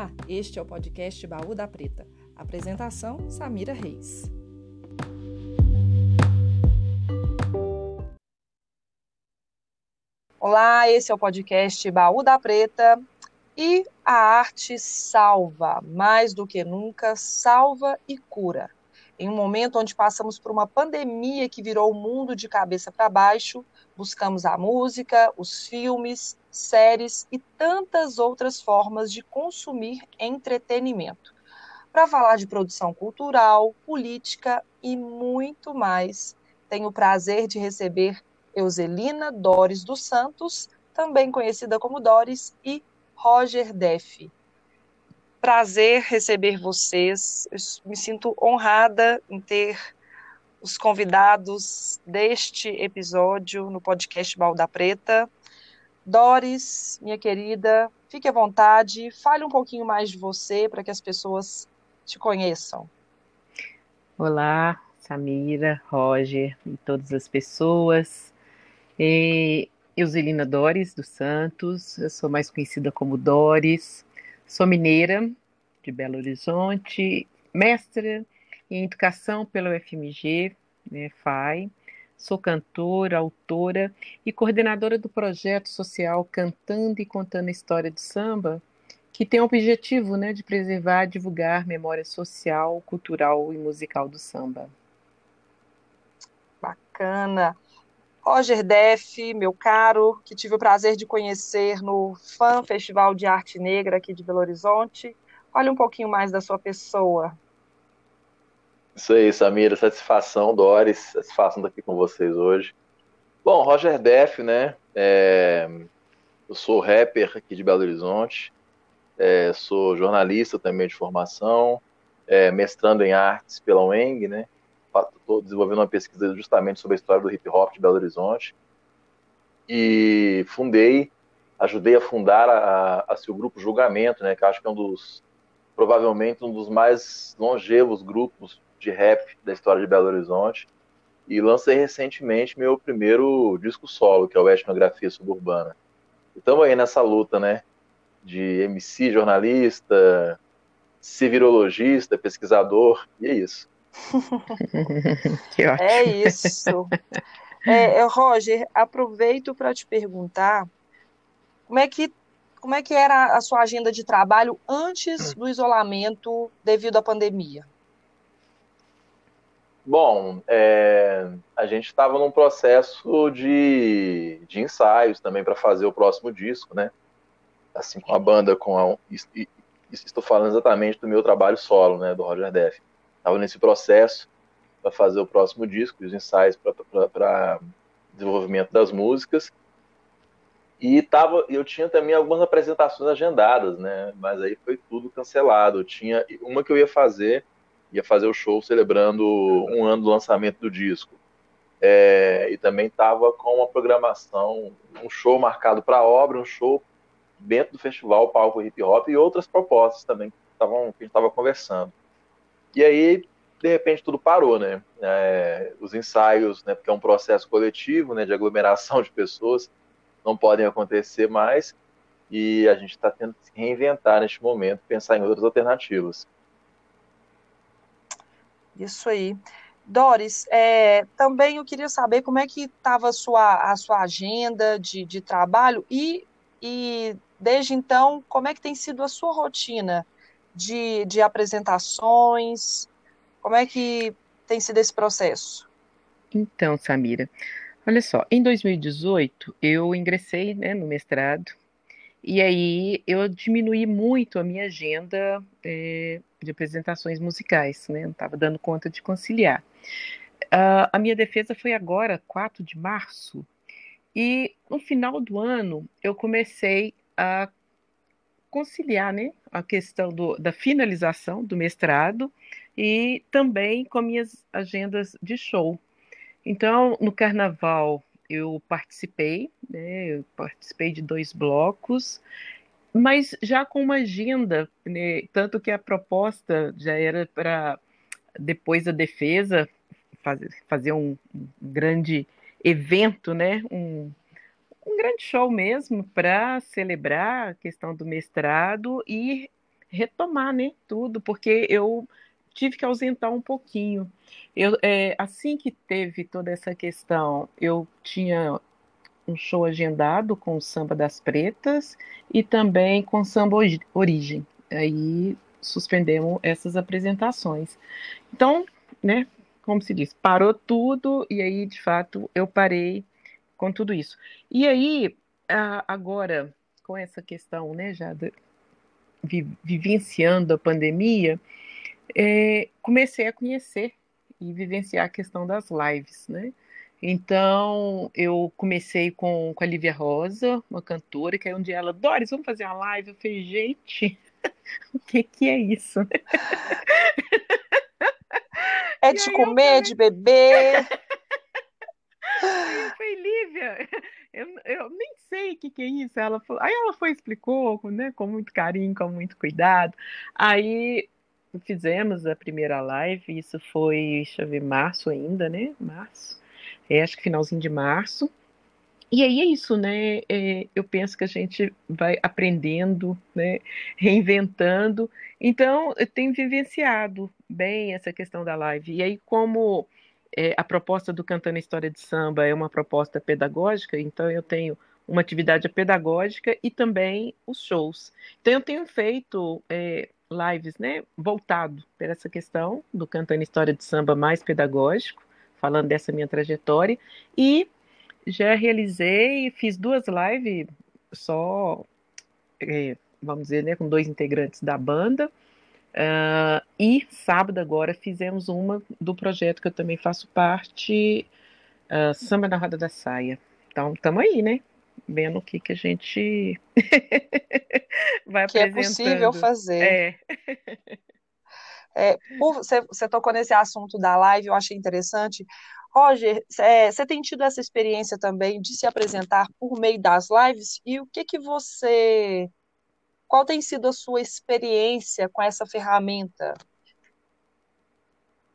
Olá, este é o podcast Baú da Preta. Apresentação: Samira Reis. Olá, esse é o podcast Baú da Preta e a arte salva, mais do que nunca, salva e cura. Em um momento onde passamos por uma pandemia que virou o mundo de cabeça para baixo, buscamos a música, os filmes, séries e tantas outras formas de consumir entretenimento. Para falar de produção cultural, política e muito mais, tenho o prazer de receber Euselina Dores dos Santos, também conhecida como Dores, e Roger Deff. Prazer receber vocês. Eu me sinto honrada em ter os convidados deste episódio no podcast Balda Preta. Doris, minha querida, fique à vontade, fale um pouquinho mais de você para que as pessoas te conheçam. Olá, Samira, Roger e todas as pessoas. E Euselina Doris dos Santos, eu sou mais conhecida como Doris, sou mineira de Belo Horizonte, mestra em educação pela UFMG, né, FAI, Sou cantora, autora e coordenadora do projeto social Cantando e Contando a História do Samba, que tem o objetivo né, de preservar e divulgar memória social, cultural e musical do samba. Bacana. Roger Def, meu caro, que tive o prazer de conhecer no FAM Festival de Arte Negra aqui de Belo Horizonte. Fale um pouquinho mais da sua pessoa. Isso aí, Samira, satisfação, Doris, satisfação estar aqui com vocês hoje. Bom, Roger Def, né? É, eu sou rapper aqui de Belo Horizonte, é, sou jornalista também de formação, é, mestrando em artes pela UENG, né? Estou desenvolvendo uma pesquisa justamente sobre a história do hip hop de Belo Horizonte. E fundei, ajudei a fundar a, a, a seu grupo Julgamento, né? Que acho que é um dos, provavelmente um dos mais longevos grupos de rap da história de Belo Horizonte. E lancei recentemente meu primeiro disco solo, que é o Etnografia Suburbana. Estamos aí nessa luta, né? De MC, jornalista, civirologista, pesquisador, e é isso. que ótimo. É isso. É, Roger, aproveito para te perguntar como é que como é que era a sua agenda de trabalho antes do isolamento devido à pandemia? Bom, é, a gente estava num processo de, de ensaios também para fazer o próximo disco, né? Assim, com a banda, com a, estou falando exatamente do meu trabalho solo, né, do Roger Def. Estava nesse processo para fazer o próximo disco, os ensaios para desenvolvimento das músicas. E tava, eu tinha também algumas apresentações agendadas, né? Mas aí foi tudo cancelado. Eu tinha uma que eu ia fazer ia fazer o show celebrando um ano do lançamento do disco. É, e também estava com uma programação, um show marcado para a obra, um show dentro do festival Palco Hip Hop e outras propostas também que, tavam, que a gente estava conversando. E aí, de repente, tudo parou, né? É, os ensaios, né, porque é um processo coletivo, né, de aglomeração de pessoas, não podem acontecer mais e a gente está tendo que se reinventar neste momento, pensar em outras alternativas. Isso aí. Doris, é, também eu queria saber como é que estava a sua, a sua agenda de, de trabalho e, e, desde então, como é que tem sido a sua rotina de, de apresentações? Como é que tem sido esse processo? Então, Samira, olha só, em 2018 eu ingressei né, no mestrado e aí eu diminuí muito a minha agenda é, de apresentações musicais, né? Não estava dando conta de conciliar. Uh, a minha defesa foi agora, 4 de março, e no final do ano eu comecei a conciliar né, a questão do, da finalização do mestrado e também com minhas agendas de show. Então, no carnaval, eu participei, né, eu participei de dois blocos, mas já com uma agenda, né, tanto que a proposta já era para depois da defesa fazer, fazer um, grande evento, né, um, um grande show mesmo para celebrar a questão do mestrado e retomar, né, tudo, porque eu tive que ausentar um pouquinho. Eu, é, assim que teve toda essa questão, eu tinha um show agendado com o Samba das Pretas e também com Samba Origem. Aí suspendemos essas apresentações. Então, né, como se diz, parou tudo e aí, de fato, eu parei com tudo isso. E aí, agora, com essa questão, né, já de, vivenciando a pandemia, é, comecei a conhecer e vivenciar a questão das lives, né? Então, eu comecei com, com a Lívia Rosa, uma cantora, que aí um dia ela, Doris, vamos fazer uma live? Eu falei, gente, o que que é isso? É de comer, falei... de beber. Aí eu falei, Lívia, eu, eu nem sei o que, que é isso. Ela falou, aí ela foi explicou, né, com muito carinho, com muito cuidado. Aí fizemos a primeira live, isso foi, deixa eu ver, março ainda, né? Março. É, acho que finalzinho de março. E aí é isso, né? É, eu penso que a gente vai aprendendo, né? Reinventando. Então, eu tenho vivenciado bem essa questão da live. E aí, como é, a proposta do Cantando História de Samba é uma proposta pedagógica, então eu tenho uma atividade pedagógica e também os shows. Então, eu tenho feito é, lives, né, voltado para essa questão do Cantando História de Samba mais pedagógico, falando dessa minha trajetória, e já realizei, fiz duas lives só, é, vamos dizer, né, com dois integrantes da banda. Uh, e sábado agora fizemos uma do projeto que eu também faço parte, uh, Samba na Roda da Saia. Então, estamos aí, né? Vendo o que, que a gente vai que apresentando. é possível fazer. É. é por, você, você tocou nesse assunto da live, eu achei interessante. Roger, é, você tem tido essa experiência também de se apresentar por meio das lives e o que que você, qual tem sido a sua experiência com essa ferramenta?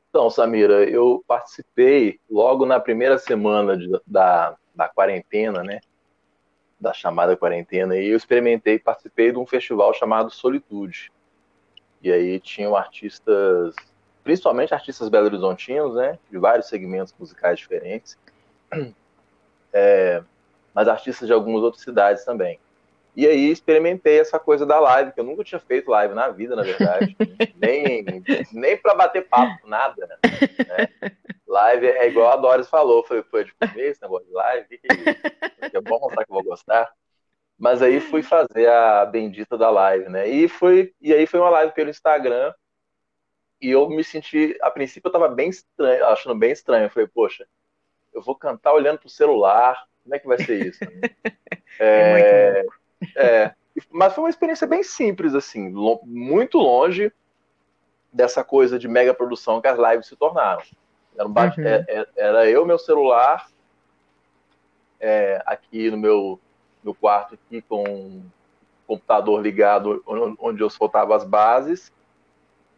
Então, Samira, eu participei logo na primeira semana de, da, da quarentena, né? Da chamada quarentena, e eu experimentei, participei de um festival chamado Solitude. E aí tinham artistas principalmente artistas belo-horizontinos, né, de vários segmentos musicais diferentes, é, mas artistas de algumas outras cidades também. E aí experimentei essa coisa da live, que eu nunca tinha feito live na vida, na verdade, nem, nem para bater papo, nada. Né? Live é igual a Doris falou, foi, foi de comer esse negócio de live, que, que é isso? é bom mostrar que eu vou gostar. Mas aí fui fazer a bendita da live, né? E, foi, e aí foi uma live pelo Instagram, e eu me senti, a princípio eu tava bem estranho, achando bem estranho. Eu falei, poxa, eu vou cantar olhando pro celular, como é que vai ser isso? é, é, é, mas foi uma experiência bem simples, assim, muito longe dessa coisa de mega produção que as lives se tornaram. Era, um bate, uhum. É, é, era eu, meu celular, é, aqui no meu, meu quarto, aqui com o computador ligado, onde eu soltava as bases,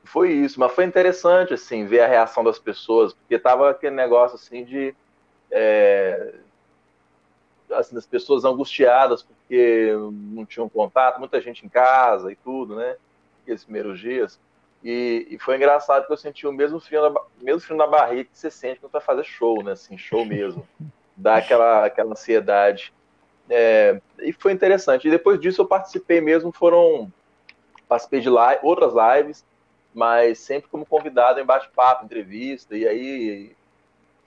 foi isso, mas foi interessante, assim, ver a reação das pessoas, porque tava aquele negócio, assim, de... É, assim, das pessoas angustiadas porque não tinham contato, muita gente em casa e tudo, né, aqueles primeiros dias, e, e foi engraçado que eu senti o mesmo frio, na, mesmo frio na barriga que você sente quando vai fazer show, né, assim, show mesmo, dá aquela, aquela ansiedade, é, e foi interessante, e depois disso eu participei mesmo, foram, participei de live, outras lives, mas sempre como convidado em bate-papo, entrevista, e aí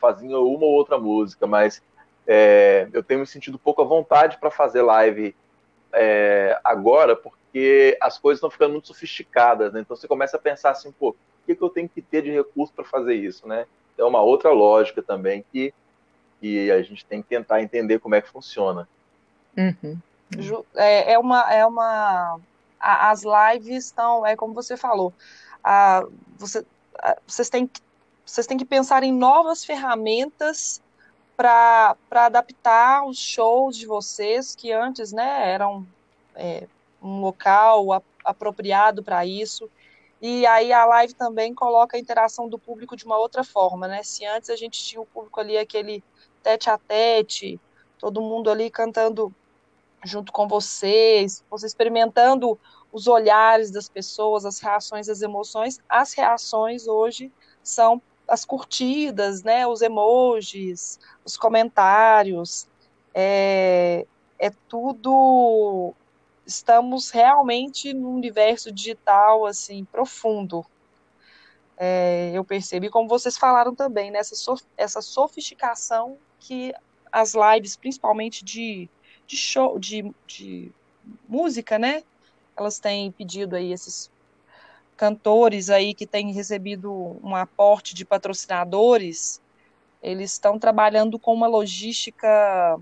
fazia uma ou outra música, mas é, eu tenho me sentido pouco à vontade para fazer live é, agora, porque as coisas estão ficando muito sofisticadas, né? Então você começa a pensar assim, pô, o que, que eu tenho que ter de recurso para fazer isso, né? É uma outra lógica também que, que a gente tem que tentar entender como é que funciona. Uhum. É, é uma, é uma, as lives estão, é como você falou, a, você, a, vocês, têm, vocês têm que pensar em novas ferramentas para adaptar os shows de vocês, que antes né, eram é, um local a, apropriado para isso. E aí a live também coloca a interação do público de uma outra forma, né? Se antes a gente tinha o público ali aquele tete a tete, todo mundo ali cantando junto com vocês, você experimentando os olhares das pessoas, as reações, as emoções. As reações hoje são as curtidas, né, os emojis, os comentários, é, é tudo. Estamos realmente num universo digital assim profundo. É, eu percebi, como vocês falaram também, né, essa sofisticação que as lives, principalmente de, de show, de, de música, né? Elas têm pedido aí esses cantores aí que têm recebido um aporte de patrocinadores, eles estão trabalhando com uma logística,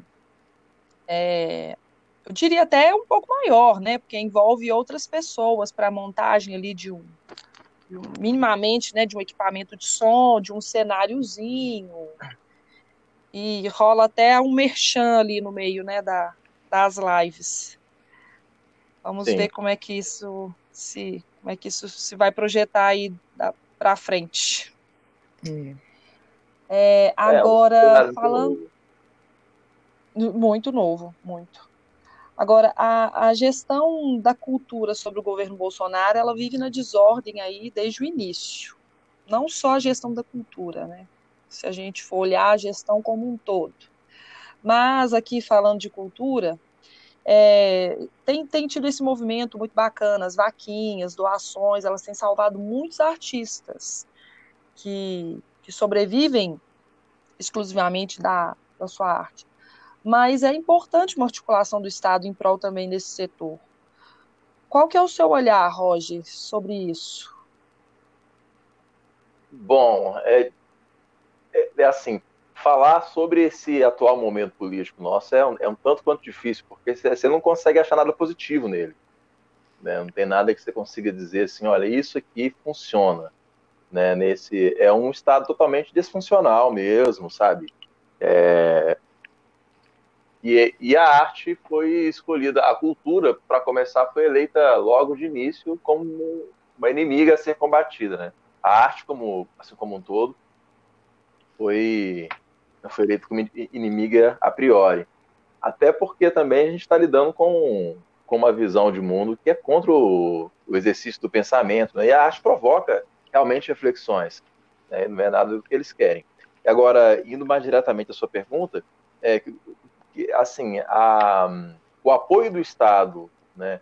é, eu diria até um pouco maior, né? Porque envolve outras pessoas para a montagem ali de um, de um, minimamente, né? De um equipamento de som, de um cenáriozinho, e rola até um merchan ali no meio, né? Da, das lives. Vamos Sim. ver como é que isso se como é que isso se vai projetar aí para frente. Hum. É, agora, é, falando. Muito novo, muito. Agora, a, a gestão da cultura sobre o governo Bolsonaro, ela vive na desordem aí desde o início. Não só a gestão da cultura, né? Se a gente for olhar a gestão como um todo. Mas aqui falando de cultura, é, tem, tem tido esse movimento muito bacana, as vaquinhas, doações, elas têm salvado muitos artistas que, que sobrevivem exclusivamente da, da sua arte. Mas é importante uma articulação do Estado em prol também desse setor. Qual que é o seu olhar, Roger, sobre isso? Bom, é, é, é assim, falar sobre esse atual momento político nosso é um, é um tanto quanto difícil, porque você não consegue achar nada positivo nele. Né? Não tem nada que você consiga dizer assim, olha, isso aqui funciona. Né? Nesse, é um estado totalmente disfuncional mesmo, sabe? É, e, e, a arte foi escolhida, a cultura, para começar, foi eleita logo de início como uma inimiga a ser combatida. Né? A arte, como, assim como um todo, foi foi eleito como inimiga a priori. Até porque também a gente está lidando com, com uma visão de mundo que é contra o, o exercício do pensamento, né? e a arte provoca realmente reflexões, né? não é nada do que eles querem. Agora, indo mais diretamente à sua pergunta, é que, assim, a, o apoio do Estado, né,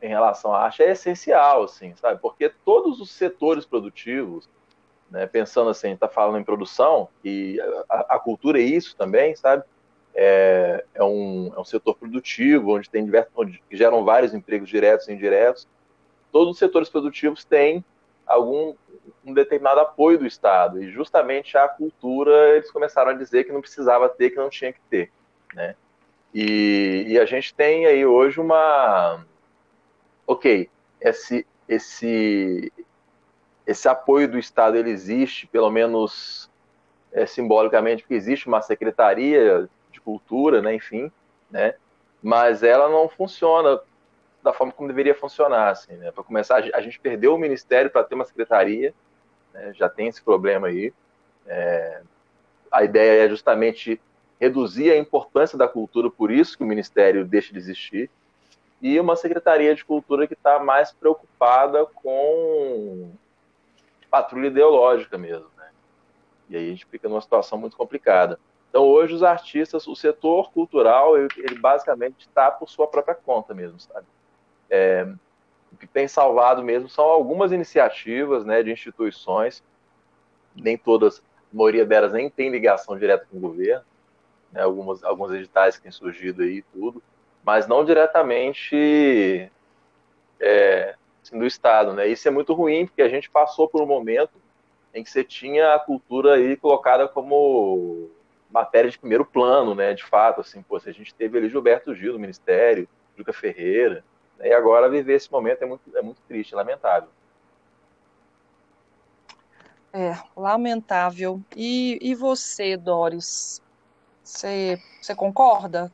em relação à arte é essencial, assim, sabe? Porque todos os setores produtivos, né? Pensando assim, está falando em produção e a, a, cultura é isso também, sabe? É, é, um, é um setor produtivo onde tem diversos, onde geram vários empregos diretos e indiretos. Todos os setores produtivos têm algum um determinado apoio do Estado e justamente a cultura eles começaram a dizer que não precisava ter, que não tinha que ter, né? E, e a gente tem aí hoje uma, ok, esse esse esse apoio do Estado ele existe, pelo menos é, simbolicamente, porque existe uma secretaria de cultura, né, enfim, né, mas ela não funciona da forma como deveria funcionar. Assim, né? Para começar, a gente perdeu o ministério para ter uma secretaria, né, já tem esse problema aí. É, a ideia é justamente reduzir a importância da cultura, por isso que o ministério deixa de existir, e uma secretaria de cultura que está mais preocupada com patrulha ideológica mesmo, né? E aí a gente fica numa situação muito complicada. Então hoje os artistas, o setor cultural, ele, basicamente está por sua própria conta mesmo, sabe? É, o que tem salvado mesmo são algumas iniciativas, né, de instituições, nem todas, a maioria delas nem tem ligação direta com o governo, né, algumas, alguns editais que têm surgido aí e tudo, mas não diretamente é, do Estado, né? Isso é muito ruim, porque a gente passou por um momento em que você tinha a cultura aí colocada como matéria de primeiro plano, né? De fato, assim, pô, a gente teve ali Gilberto Gil no Ministério, Juca Ferreira, né? e agora viver esse momento é muito, é muito triste, lamentável. É, lamentável. E, e você, Doris? Você, você concorda?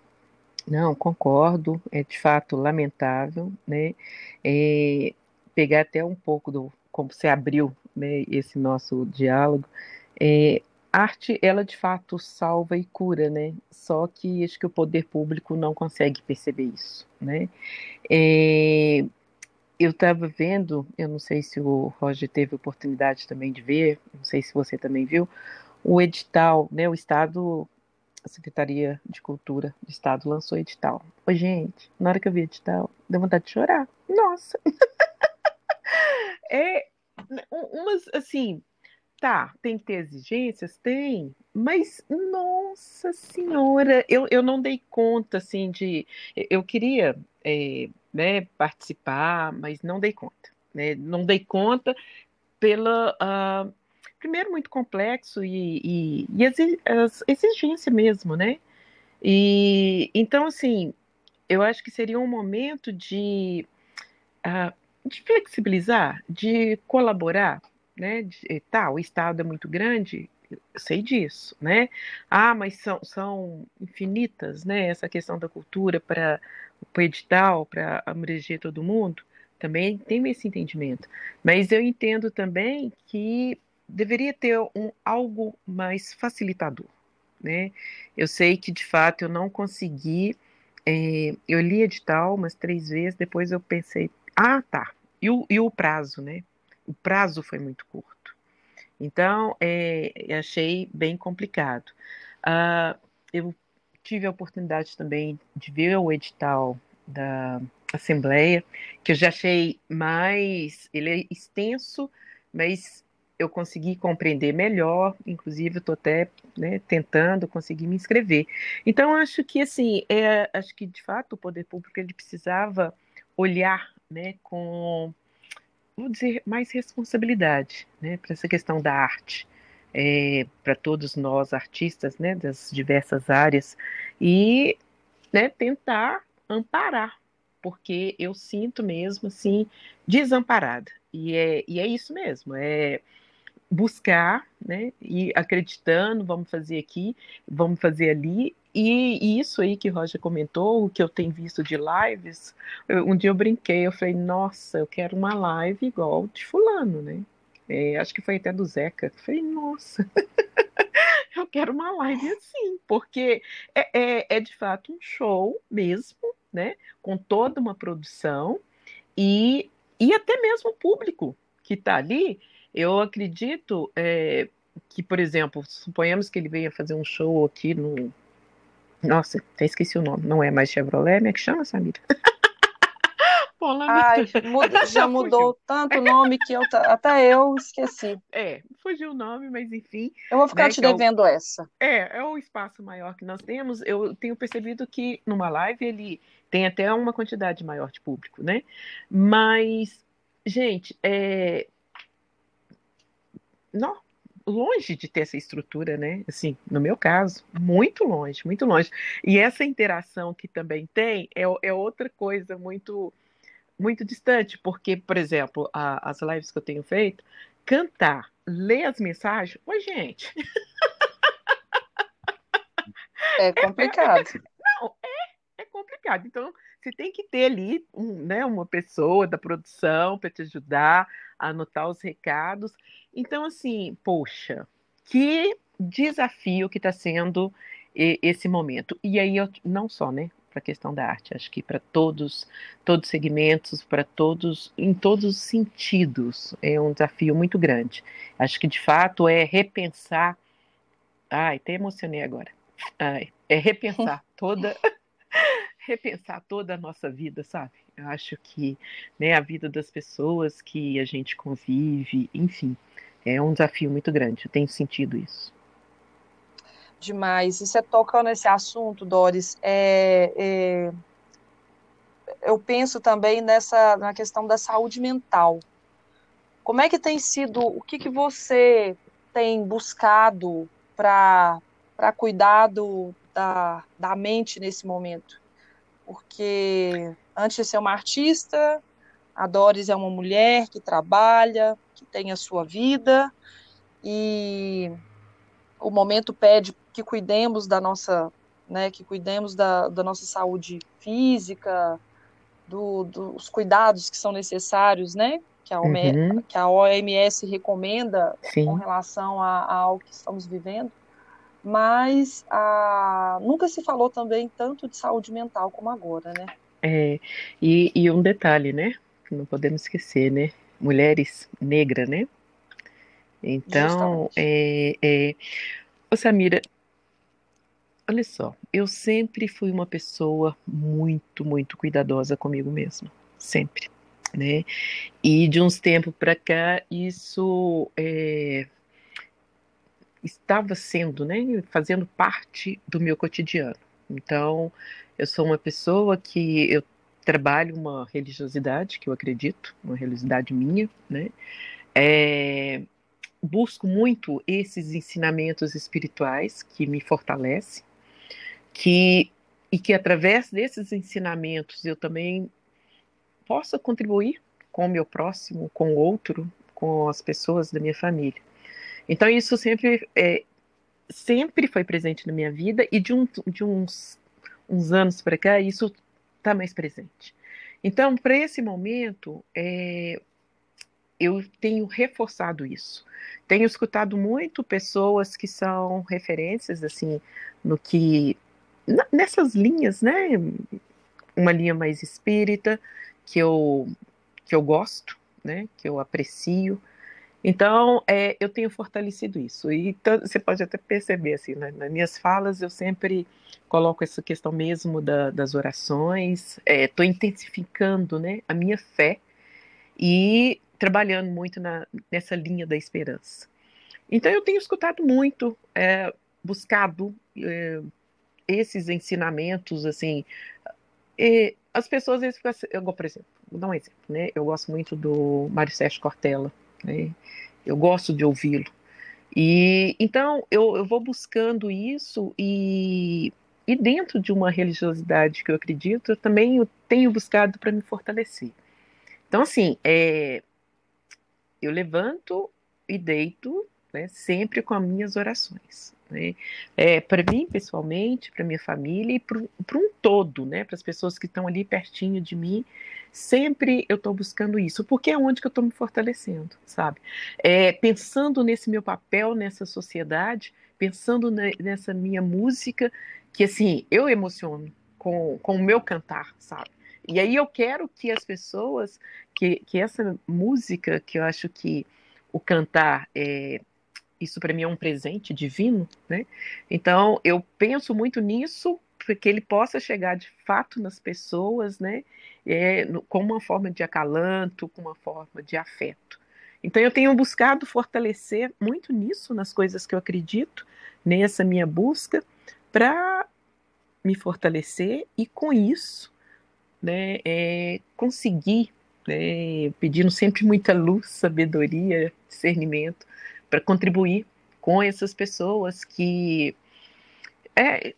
Não, concordo. É de fato lamentável, né? É, pegar até um pouco do como você abriu né, esse nosso diálogo, é, arte, ela de fato salva e cura, né? Só que acho que o poder público não consegue perceber isso, né? É, eu estava vendo, eu não sei se o Roger teve oportunidade também de ver, não sei se você também viu, o edital, né? O Estado, a Secretaria de Cultura do Estado lançou edital. Ô, gente, na hora que eu vi edital, deu vontade de chorar. Nossa! é umas, assim, Tá, tem que ter exigências? Tem, mas nossa senhora, eu, eu não dei conta assim de. Eu queria é, né, participar, mas não dei conta. Né? Não dei conta pela. Uh, primeiro, muito complexo e, e, e as exigência mesmo, né? E então, assim, eu acho que seria um momento de, uh, de flexibilizar, de colaborar né? De, tá, o Estado é muito grande, sei disso, né? Ah, mas são, são infinitas, né? Essa questão da cultura para o edital, para abranger todo mundo, também tenho esse entendimento. Mas eu entendo também que deveria ter um algo mais facilitador, né? Eu sei que de fato eu não consegui. É, eu li edital umas três vezes, depois eu pensei, ah, tá. E o, e o prazo, né? o prazo foi muito curto. Então, é, achei bem complicado. Uh, eu tive a oportunidade também de ver o edital da Assembleia, que eu já achei mais. Ele é extenso, mas eu consegui compreender melhor, inclusive estou até né, tentando conseguir me inscrever. Então, acho que assim, é, acho que de fato o poder público ele precisava olhar né, com vou dizer, mais responsabilidade né, para essa questão da arte, é, para todos nós artistas né, das diversas áreas, e né, tentar amparar, porque eu sinto mesmo assim desamparada. E é, e é isso mesmo, é buscar, né, e acreditando, vamos fazer aqui, vamos fazer ali, e, isso aí que o Roger comentou, o que eu tenho visto de lives, um dia eu brinquei, eu falei, nossa, eu quero uma live igual de fulano, né? É, acho que foi até do Zeca. Eu falei, nossa, eu quero uma live assim, porque é, é, é, de fato um show mesmo, né? Com toda uma produção e, e até mesmo o público que está ali. Eu acredito é, que, por exemplo, suponhamos que ele venha fazer um show aqui no, nossa, até esqueci o nome. Não é mais Chevrolet, como é que chama, Samira? Ai, muda, já mudou tanto o nome que eu, até eu esqueci. É, fugiu o nome, mas enfim. Eu vou ficar né, te devendo é o, essa. É, é o espaço maior que nós temos. Eu tenho percebido que numa live ele tem até uma quantidade maior de público, né? Mas, gente, é. Não, longe de ter essa estrutura, né? Assim, no meu caso, muito longe, muito longe. E essa interação que também tem é, é outra coisa muito muito distante, porque, por exemplo, a, as lives que eu tenho feito, cantar, ler as mensagens, oi, gente. É complicado. É, é, não, é, é complicado. Então, você tem que ter ali um, né, uma pessoa da produção para te ajudar a anotar os recados. Então, assim, poxa, que desafio que está sendo esse momento. E aí, eu, não só, né, para a questão da arte, acho que para todos, todos os segmentos, para todos, em todos os sentidos, é um desafio muito grande. Acho que de fato é repensar. Ai, até emocionei agora. Ai, é repensar toda repensar toda a nossa vida, sabe? Eu acho que né, a vida das pessoas que a gente convive, enfim, é um desafio muito grande. Eu tenho sentido isso. Demais. E você toca nesse assunto, Doris. É, é, eu penso também nessa na questão da saúde mental. Como é que tem sido? O que, que você tem buscado para cuidar do, da, da mente nesse momento? Porque antes de ser uma artista, a Doris é uma mulher que trabalha, que tem a sua vida, e o momento pede que cuidemos da nossa, né, que cuidemos da, da nossa saúde física, do, dos cuidados que são necessários, né, que a, uhum. que a OMS recomenda Sim. com relação a, a, ao que estamos vivendo, mas a, nunca se falou também tanto de saúde mental como agora, né? É, e, e um detalhe, né? Não podemos esquecer, né? Mulheres negras, né? Então, é, é... Ô, Samira, olha só, eu sempre fui uma pessoa muito, muito cuidadosa comigo mesma, sempre, né? E de uns tempos para cá, isso é, estava sendo, né, fazendo parte do meu cotidiano. Então, eu sou uma pessoa que eu trabalho uma religiosidade que eu acredito, uma religiosidade minha, né? É, busco muito esses ensinamentos espirituais que me fortalecem, que e que através desses ensinamentos eu também possa contribuir com o meu próximo, com o outro, com as pessoas da minha família. Então isso sempre é, sempre foi presente na minha vida e de, um, de uns, uns anos para cá isso está mais presente. Então, para esse momento, é, eu tenho reforçado isso. Tenho escutado muito pessoas que são referências, assim, no que. nessas linhas, né? Uma linha mais espírita, que eu, que eu gosto, né? Que eu aprecio. Então, é, eu tenho fortalecido isso. E você pode até perceber, assim, né, nas minhas falas, eu sempre coloco essa questão mesmo da, das orações, estou é, intensificando né, a minha fé e trabalhando muito na, nessa linha da esperança. Então eu tenho escutado muito, é, buscado é, esses ensinamentos, assim, as pessoas ficam assim, eu, por exemplo, vou dar um exemplo, né? Eu gosto muito do Mário Sérgio Cortella, né? Eu gosto de ouvi-lo. E então eu, eu vou buscando isso e, e dentro de uma religiosidade que eu acredito, eu também tenho buscado para me fortalecer. Então, assim, é, eu levanto e deito, né, sempre com as minhas orações. Né? É, para mim, pessoalmente, para minha família e para um todo, né, para as pessoas que estão ali pertinho de mim, sempre eu estou buscando isso, porque é onde que eu estou me fortalecendo, sabe? É, pensando nesse meu papel nessa sociedade, pensando nessa minha música, que assim, eu emociono com, com o meu cantar, sabe? E aí eu quero que as pessoas, que, que essa música, que eu acho que o cantar é, isso para mim é um presente divino, né? Então eu penso muito nisso para que ele possa chegar de fato nas pessoas, né? É, com uma forma de acalanto, com uma forma de afeto. Então eu tenho buscado fortalecer muito nisso, nas coisas que eu acredito, nessa minha busca, para me fortalecer e com isso né, é, conseguir, né, pedindo sempre muita luz, sabedoria, discernimento, para contribuir com essas pessoas que. É,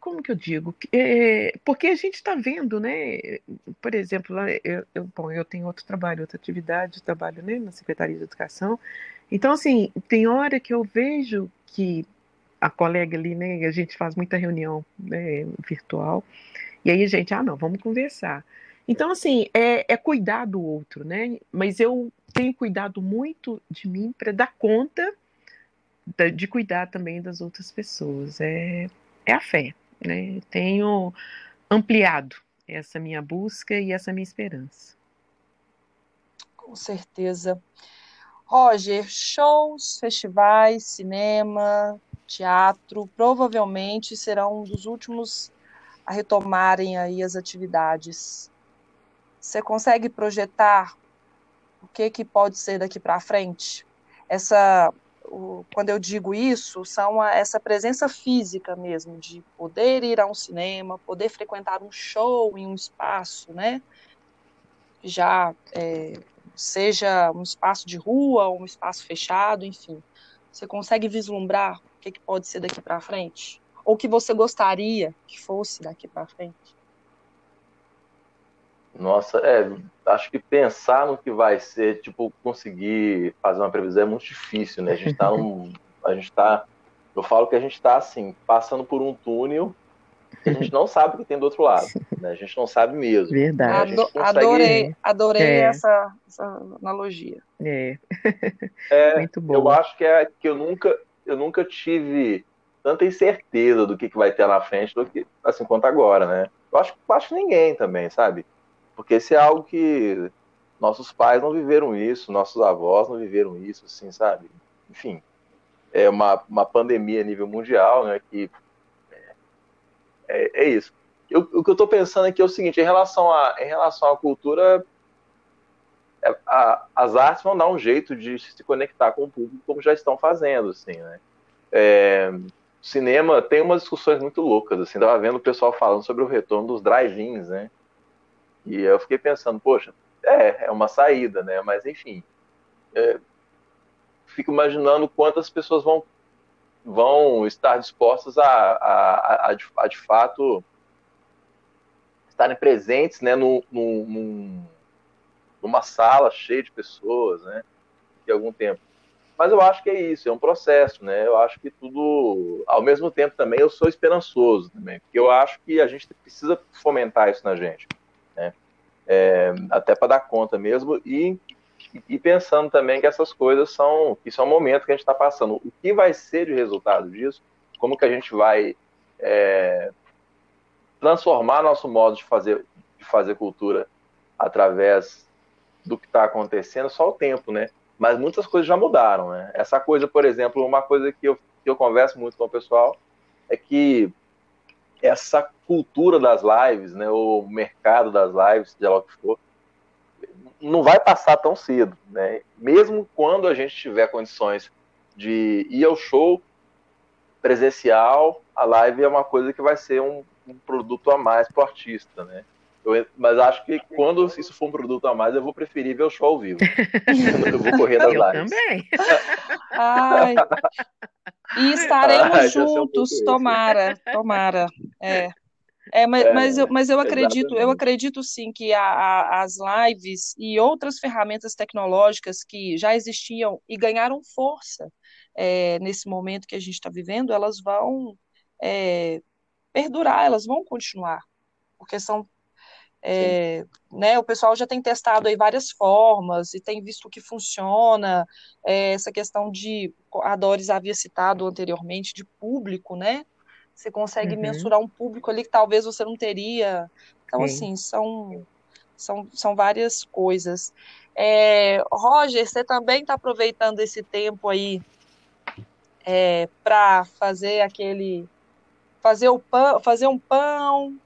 como que eu digo? É, porque a gente está vendo, né? Por exemplo, eu, eu, bom, eu tenho outro trabalho, outra atividade, trabalho né, na Secretaria de Educação. Então, assim, tem hora que eu vejo que a colega ali, né? A gente faz muita reunião né, virtual. E aí, gente, ah, não, vamos conversar. Então, assim, é, é cuidar do outro, né? Mas eu tenho cuidado muito de mim para dar conta de, cuidar também das outras pessoas. É, é a fé, né? Tenho ampliado essa minha busca e essa minha esperança. Com certeza. Roger, shows, festivais, cinema, teatro, provavelmente serão um dos últimos a retomarem aí as atividades. Você consegue projetar o que que pode ser daqui para frente? Essa o, quando eu digo isso, são a, essa presença física mesmo, de poder ir a um cinema, poder frequentar um show em um espaço, né? Já é, seja um espaço de rua ou um espaço fechado, enfim. Você consegue vislumbrar o que, que pode ser daqui para frente? Ou que você gostaria que fosse daqui para frente? Nossa, é, acho que pensar no que vai ser, tipo, conseguir fazer uma previsão é muito difícil, né? A gente tá num, a gente tá, eu falo que a gente tá assim, passando por um túnel a gente não sabe o que tem do outro lado. Né? A gente não sabe mesmo. Verdade. Ado consegue... Adorei, adorei é. essa, essa, analogia. É. é. Muito bom. Eu acho que é que eu nunca, eu nunca tive tanta incerteza do que, que vai ter na frente do que assim quanto agora, né? Eu acho, eu acho que ninguém também, sabe? Porque se é algo que nossos pais não viveram isso, nossos avós não viveram isso, assim, sabe? Enfim, é uma, uma pandemia a nível mundial, né? Que é, é isso. Eu, o que eu estou pensando aqui é o seguinte: em relação à, em relação à cultura, é, a, as artes vão dar um jeito de se conectar com o público, como já estão fazendo, assim, né? É, cinema tem umas discussões muito loucas, assim, tava vendo o pessoal falando sobre o retorno dos drive-ins, né? E eu fiquei pensando, poxa, é, é uma saída, né? Mas enfim, é, fico imaginando quantas pessoas vão vão estar dispostas a, a, a, de, a de fato estarem presentes né, num, num, numa sala cheia de pessoas, né, de algum tempo. Mas eu acho que é isso, é um processo, né? Eu acho que tudo, ao mesmo tempo também, eu sou esperançoso também, porque eu acho que a gente precisa fomentar isso na gente? É, até para dar conta mesmo e e pensando também que essas coisas são, que são momentos que a gente está passando. O que vai ser de resultado disso? Como que a gente vai é, transformar nosso modo de fazer, de fazer cultura através do que está acontecendo? Só o tempo, né? Mas muitas coisas já mudaram, né? Essa coisa, por exemplo, uma coisa que eu, que eu converso muito com o pessoal é que essa cultura das lives, né, o mercado das lives, seja lá o que for, não vai passar tão cedo, né? Mesmo quando a gente tiver condições de ir ao show presencial, a live é uma coisa que vai ser um, um produto a mais para o artista, né? Eu, mas acho que quando isso for um produto a mais, eu vou preferir ver o show ao vivo. eu vou correr das eu lives. também. Ai. E estaremos Ai, juntos, um tomara, tomara. É. É, mas, é, mas, eu, mas eu acredito, exatamente. eu acredito sim que a, a, as lives e outras ferramentas tecnológicas que já existiam e ganharam força é, nesse momento que a gente está vivendo, elas vão é, perdurar, elas vão continuar, porque são é, né, o pessoal já tem testado aí várias formas e tem visto que funciona. É, essa questão de, a Doris havia citado anteriormente, de público, né? Você consegue uhum. mensurar um público ali que talvez você não teria. Então, Sim. assim, são, são, são várias coisas. É, Roger, você também está aproveitando esse tempo aí é, para fazer aquele. Fazer, o pão, fazer um pão,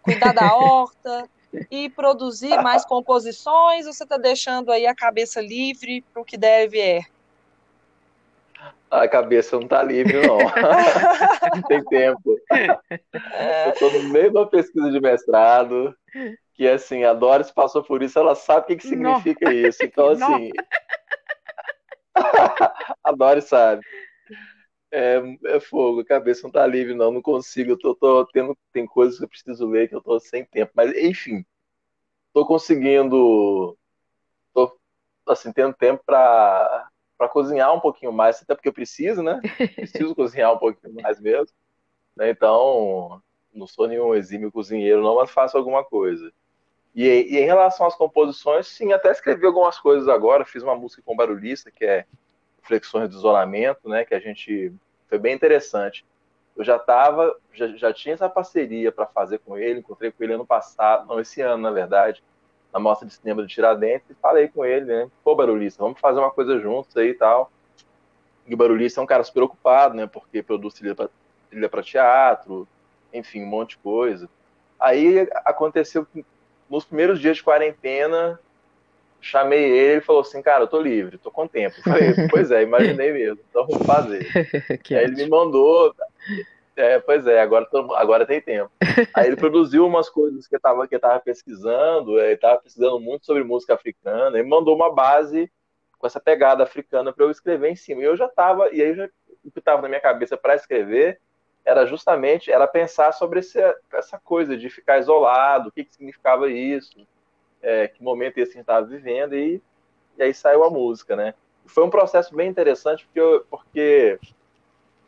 cuidar da horta e produzir mais composições, ou você está deixando aí a cabeça livre para o que deve é? A cabeça não tá livre, não. não tem tempo. Eu tô no meio de uma pesquisa de mestrado, que assim, a Doris passou por isso, ela sabe o que, que significa não. isso. Então, assim. a Doris sabe. É, é, fogo, a cabeça não tá livre, não, não consigo. Eu tô, tô, tendo, tem coisas que eu preciso ler que eu tô sem tempo. Mas, enfim, tô conseguindo. Tô, assim, tendo tempo para para cozinhar um pouquinho mais, até porque eu preciso, né? Preciso cozinhar um pouquinho mais mesmo. Né? Então, não sou nenhum exímio cozinheiro, não, mas faço alguma coisa. E, e, em relação às composições, sim, até escrevi algumas coisas agora. Fiz uma música com barulhista, que é Flexões do Isolamento, né? Que a gente. Foi bem interessante. Eu já tava, já, já tinha essa parceria para fazer com ele, encontrei com ele ano passado, não, esse ano, na verdade na mostra de cinema do Tiradentes e falei com ele, né? Pô, Barulhista, vamos fazer uma coisa juntos aí e tal. E o Barulhista é um cara super ocupado, né? Porque produz trilha pra teatro, enfim, um monte de coisa. Aí aconteceu que nos primeiros dias de quarentena, chamei ele, ele falou assim, cara, eu tô livre, tô com tempo. Eu falei, pois é, imaginei mesmo, então vamos fazer. Aí ele me mandou, é, pois é, agora, agora tem tempo. Aí ele produziu umas coisas que eu estava que tava pesquisando, ele estava pesquisando muito sobre música africana, e mandou uma base com essa pegada africana para eu escrever em cima. E eu já estava, e aí já, o que estava na minha cabeça para escrever era justamente era pensar sobre esse, essa coisa de ficar isolado, o que, que significava isso, é, que momento esse a gente estava vivendo, e, e aí saiu a música, né? Foi um processo bem interessante, porque, eu, porque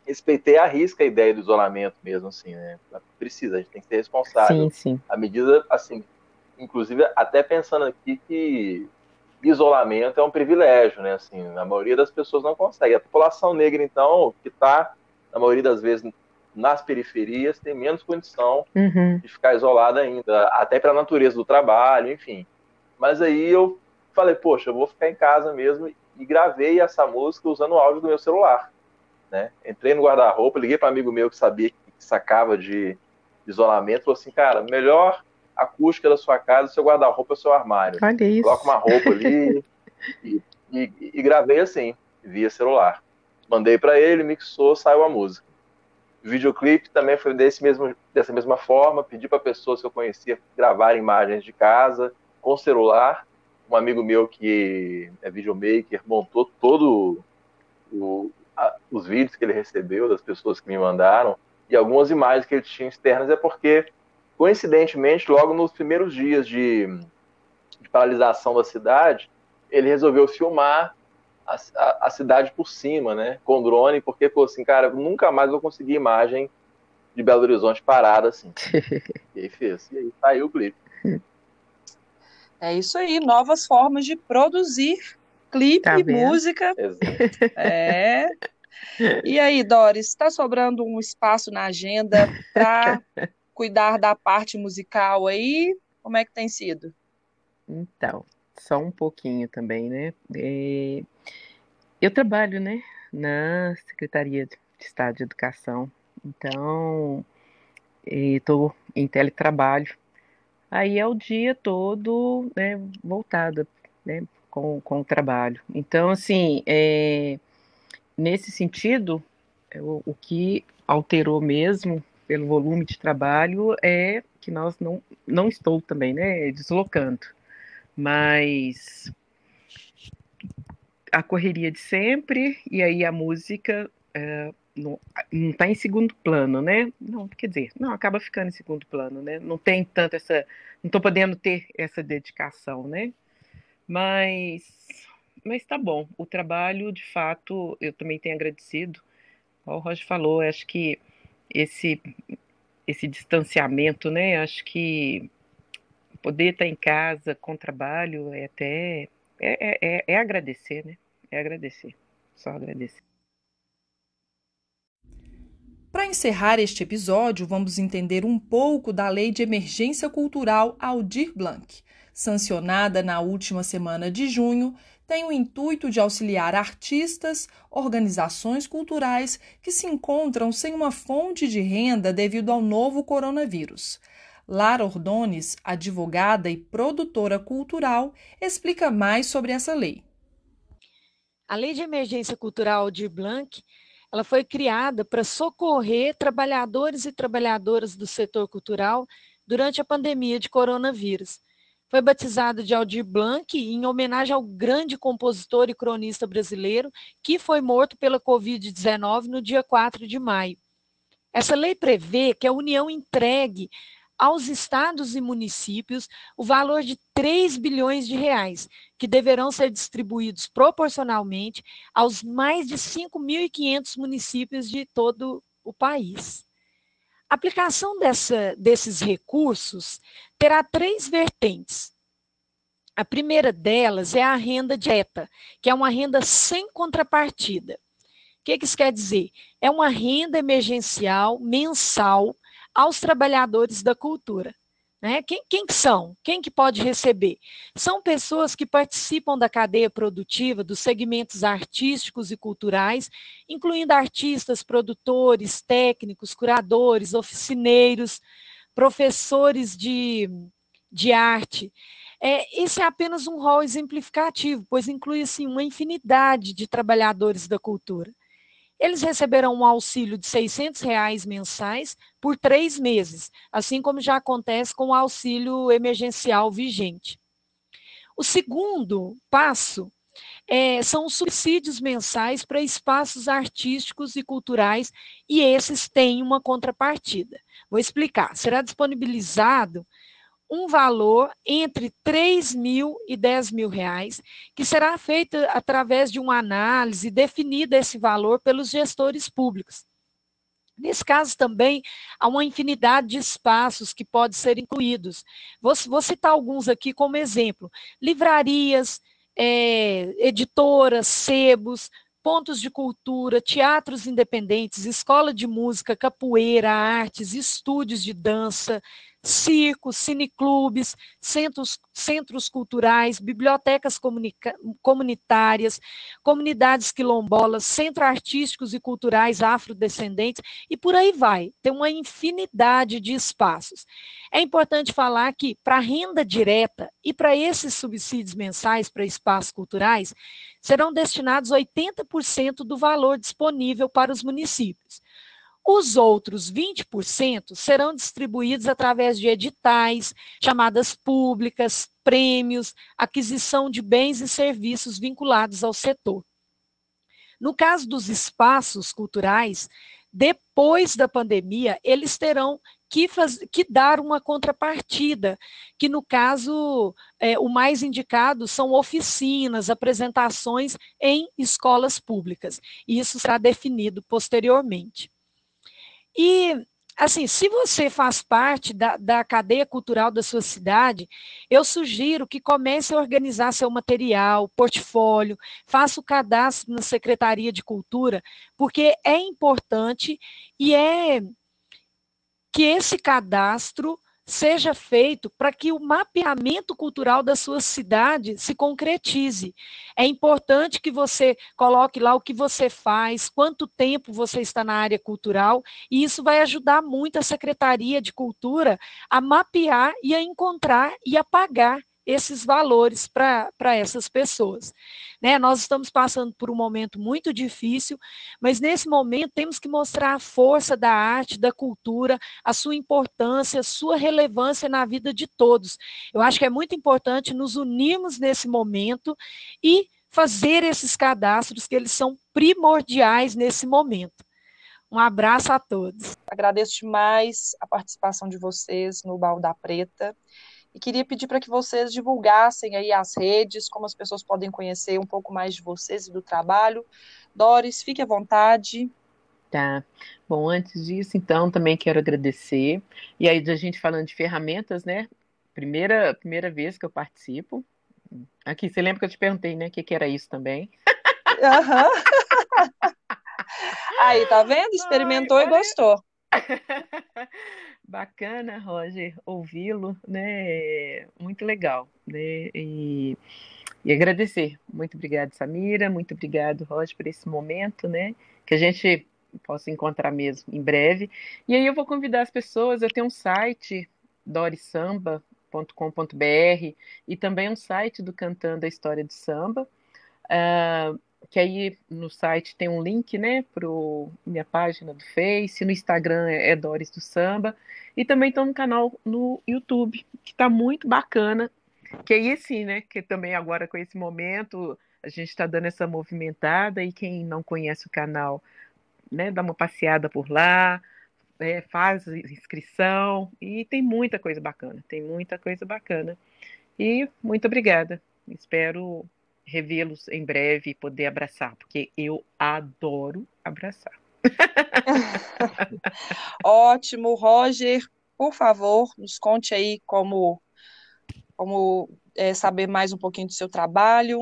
respeitei a risca a ideia do isolamento mesmo, assim, né? Precisa, a gente tem que ser responsável. Sim, sim. À medida, assim, inclusive até pensando aqui que isolamento é um privilégio, né? Assim, a maioria das pessoas não consegue. A população negra, então, que está, na maioria das vezes, nas periferias, tem menos condição uhum. de ficar isolada ainda, até para a natureza do trabalho, enfim. Mas aí eu falei, poxa, eu vou ficar em casa mesmo e gravei essa música usando o áudio do meu celular. Né? Entrei no guarda-roupa, liguei para um amigo meu que sabia que sacava de isolamento, falou assim, cara, melhor acústica da sua casa, seu guarda-roupa, seu armário. Olha isso. Coloca uma roupa ali e, e, e, gravei assim, via celular. Mandei para ele, mixou, saiu a música. O videoclipe também foi desse mesmo, dessa mesma forma, pedi para pessoas que eu conhecia gravar imagens de casa com celular. Um amigo meu que é videomaker montou todo o, a, os vídeos que ele recebeu das pessoas que me mandaram e algumas imagens que ele tinha externas é porque Coincidentemente, logo nos primeiros dias de, de paralisação da cidade, ele resolveu filmar a, a, a, cidade por cima, né, com drone, porque falou assim, cara, nunca mais vou conseguir imagem de Belo Horizonte parada assim. e aí fez, e aí saiu o clipe. É isso aí, novas formas de produzir clipe tá música. Exato. É. E aí, Doris, está sobrando um espaço na agenda para cuidar da parte musical aí? Como é que tem sido? Então, só um pouquinho também, né? É... Eu trabalho, né, na Secretaria de Estado de Educação, então estou em teletrabalho. Aí é o dia todo né, voltada né, com, com o trabalho. Então, assim, é... nesse sentido, é o, o que alterou mesmo pelo volume de trabalho é que nós não não estou também, né, deslocando. Mas a correria de sempre e aí a música é, não está em segundo plano, né? Não, quer dizer, não acaba ficando em segundo plano, né? Não tem tanto essa, não estou podendo ter essa dedicação, né? Mas, mas tá bom. O trabalho, de fato, eu também tenho agradecido. O Roger falou, acho que esse esse distanciamento, né? Acho que poder estar em casa com trabalho é até é, é, é, é agradecer, né? É agradecer, só agradecer. Para encerrar este episódio, vamos entender um pouco da Lei de Emergência Cultural Aldir Blanc, sancionada na última semana de junho tem o intuito de auxiliar artistas, organizações culturais que se encontram sem uma fonte de renda devido ao novo coronavírus. Lara Ordones, advogada e produtora cultural, explica mais sobre essa lei. A Lei de Emergência Cultural de Blanc ela foi criada para socorrer trabalhadores e trabalhadoras do setor cultural durante a pandemia de coronavírus foi batizado de Aldir Blanc em homenagem ao grande compositor e cronista brasileiro que foi morto pela Covid-19 no dia 4 de maio. Essa lei prevê que a União entregue aos estados e municípios o valor de 3 bilhões de reais, que deverão ser distribuídos proporcionalmente aos mais de 5.500 municípios de todo o país. A aplicação dessa, desses recursos terá três vertentes. A primeira delas é a renda direta, que é uma renda sem contrapartida. O que, que isso quer dizer? É uma renda emergencial mensal aos trabalhadores da cultura. Né? Quem, quem são? Quem que pode receber? São pessoas que participam da cadeia produtiva dos segmentos artísticos e culturais, incluindo artistas, produtores, técnicos, curadores, oficineiros, professores de, de arte. É, esse é apenas um rol exemplificativo, pois inclui assim, uma infinidade de trabalhadores da cultura. Eles receberão um auxílio de 600 reais mensais por três meses, assim como já acontece com o auxílio emergencial vigente. O segundo passo é, são os subsídios mensais para espaços artísticos e culturais, e esses têm uma contrapartida. Vou explicar. Será disponibilizado um valor entre 3 mil e 10 mil reais, que será feita através de uma análise definida esse valor pelos gestores públicos. Nesse caso também há uma infinidade de espaços que podem ser incluídos. Vou, vou citar alguns aqui como exemplo: livrarias, é, editoras, sebos, pontos de cultura, teatros independentes, escola de música, capoeira, artes, estúdios de dança, circos, cineclubes, centros, centros culturais, bibliotecas comunitárias, comunidades quilombolas, centros artísticos e culturais afrodescendentes, e por aí vai. Tem uma infinidade de espaços. É importante falar que, para renda direta e para esses subsídios mensais para espaços culturais, serão destinados 80% do valor disponível para os municípios. Os outros 20% serão distribuídos através de editais, chamadas públicas, prêmios, aquisição de bens e serviços vinculados ao setor. No caso dos espaços culturais, depois da pandemia, eles terão que, faz, que dar uma contrapartida, que no caso, é, o mais indicado são oficinas, apresentações em escolas públicas. E isso será definido posteriormente. E, assim, se você faz parte da, da cadeia cultural da sua cidade, eu sugiro que comece a organizar seu material, portfólio, faça o cadastro na Secretaria de Cultura, porque é importante e é que esse cadastro seja feito para que o mapeamento cultural da sua cidade se concretize. É importante que você coloque lá o que você faz, quanto tempo você está na área cultural, e isso vai ajudar muito a Secretaria de Cultura a mapear e a encontrar e a pagar esses valores para essas pessoas. Né? Nós estamos passando por um momento muito difícil, mas nesse momento temos que mostrar a força da arte, da cultura, a sua importância, a sua relevância na vida de todos. Eu acho que é muito importante nos unirmos nesse momento e fazer esses cadastros, que eles são primordiais nesse momento. Um abraço a todos. Agradeço demais a participação de vocês no Baú da Preta e queria pedir para que vocês divulgassem aí as redes, como as pessoas podem conhecer um pouco mais de vocês e do trabalho. Doris, fique à vontade. Tá. Bom, antes disso, então, também quero agradecer. E aí, a gente falando de ferramentas, né? Primeira, primeira vez que eu participo. Aqui, você lembra que eu te perguntei, né? O que, que era isso também? Uhum. aí, tá vendo? Experimentou Ai, e gostou. Bacana, Roger, ouvi-lo, né? Muito legal, né? E, e agradecer. Muito obrigado, Samira. Muito obrigado, Roger, por esse momento, né? Que a gente possa encontrar mesmo em breve. E aí eu vou convidar as pessoas. Eu tenho um site, dorisamba.com.br, e também um site do Cantando a História de Samba. Uh, que aí no site tem um link, né, para minha página do Face, no Instagram é, é Doris do Samba, e também estou no canal no YouTube, que está muito bacana, que aí sim, né, que também agora com esse momento a gente está dando essa movimentada, e quem não conhece o canal, né, dá uma passeada por lá, é, faz inscrição, e tem muita coisa bacana, tem muita coisa bacana. E muito obrigada. Espero revê-los em breve e poder abraçar, porque eu adoro abraçar. Ótimo, Roger. Por favor, nos conte aí como, como é, saber mais um pouquinho do seu trabalho.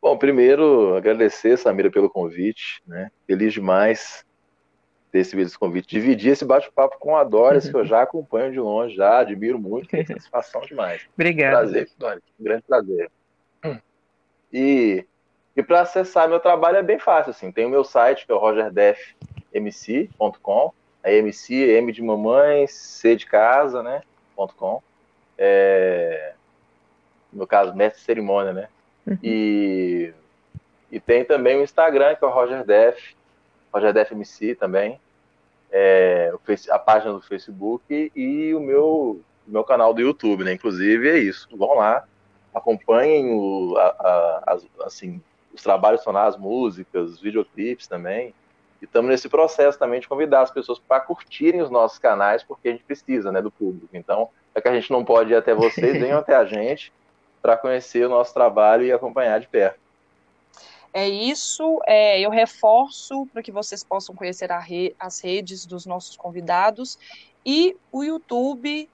Bom, primeiro agradecer, Samira, pelo convite, né? Feliz demais ter recebido esse convite, dividir esse bate-papo com a Doris, que eu já acompanho de longe, já admiro muito, satisfação demais. Obrigado. Prazer, Doris, um grande prazer. E, e para acessar meu trabalho é bem fácil, assim. Tem o meu site, que é o rogerdefmc.com. A MC, M de mamãe, C de casa, né? .com. É, no meu caso, mestre de cerimônia, né? Uhum. E, e tem também o Instagram, que é o Roger Def, Roger Def MC também. É, a página do Facebook e o meu, meu canal do YouTube, né? Inclusive é isso. Vão lá, acompanhem o, a, a, assim, os trabalhos são as músicas, os videoclipes também. E estamos nesse processo também de convidar as pessoas para curtirem os nossos canais, porque a gente precisa né, do público. Então, é que a gente não pode ir até vocês, venham até a gente para conhecer o nosso trabalho e acompanhar de perto. É isso, é, eu reforço para que vocês possam conhecer re, as redes dos nossos convidados e o YouTube,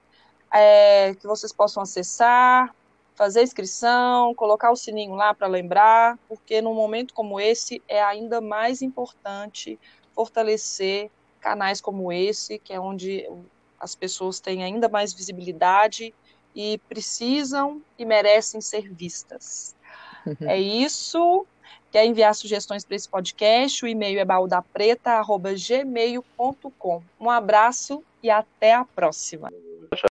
é, que vocês possam acessar, fazer inscrição, colocar o sininho lá para lembrar, porque num momento como esse é ainda mais importante fortalecer canais como esse, que é onde as pessoas têm ainda mais visibilidade e precisam e merecem ser vistas. É isso. Quer enviar sugestões para esse podcast? O e-mail é baúdapreta.gmail.com. Um abraço e até a próxima.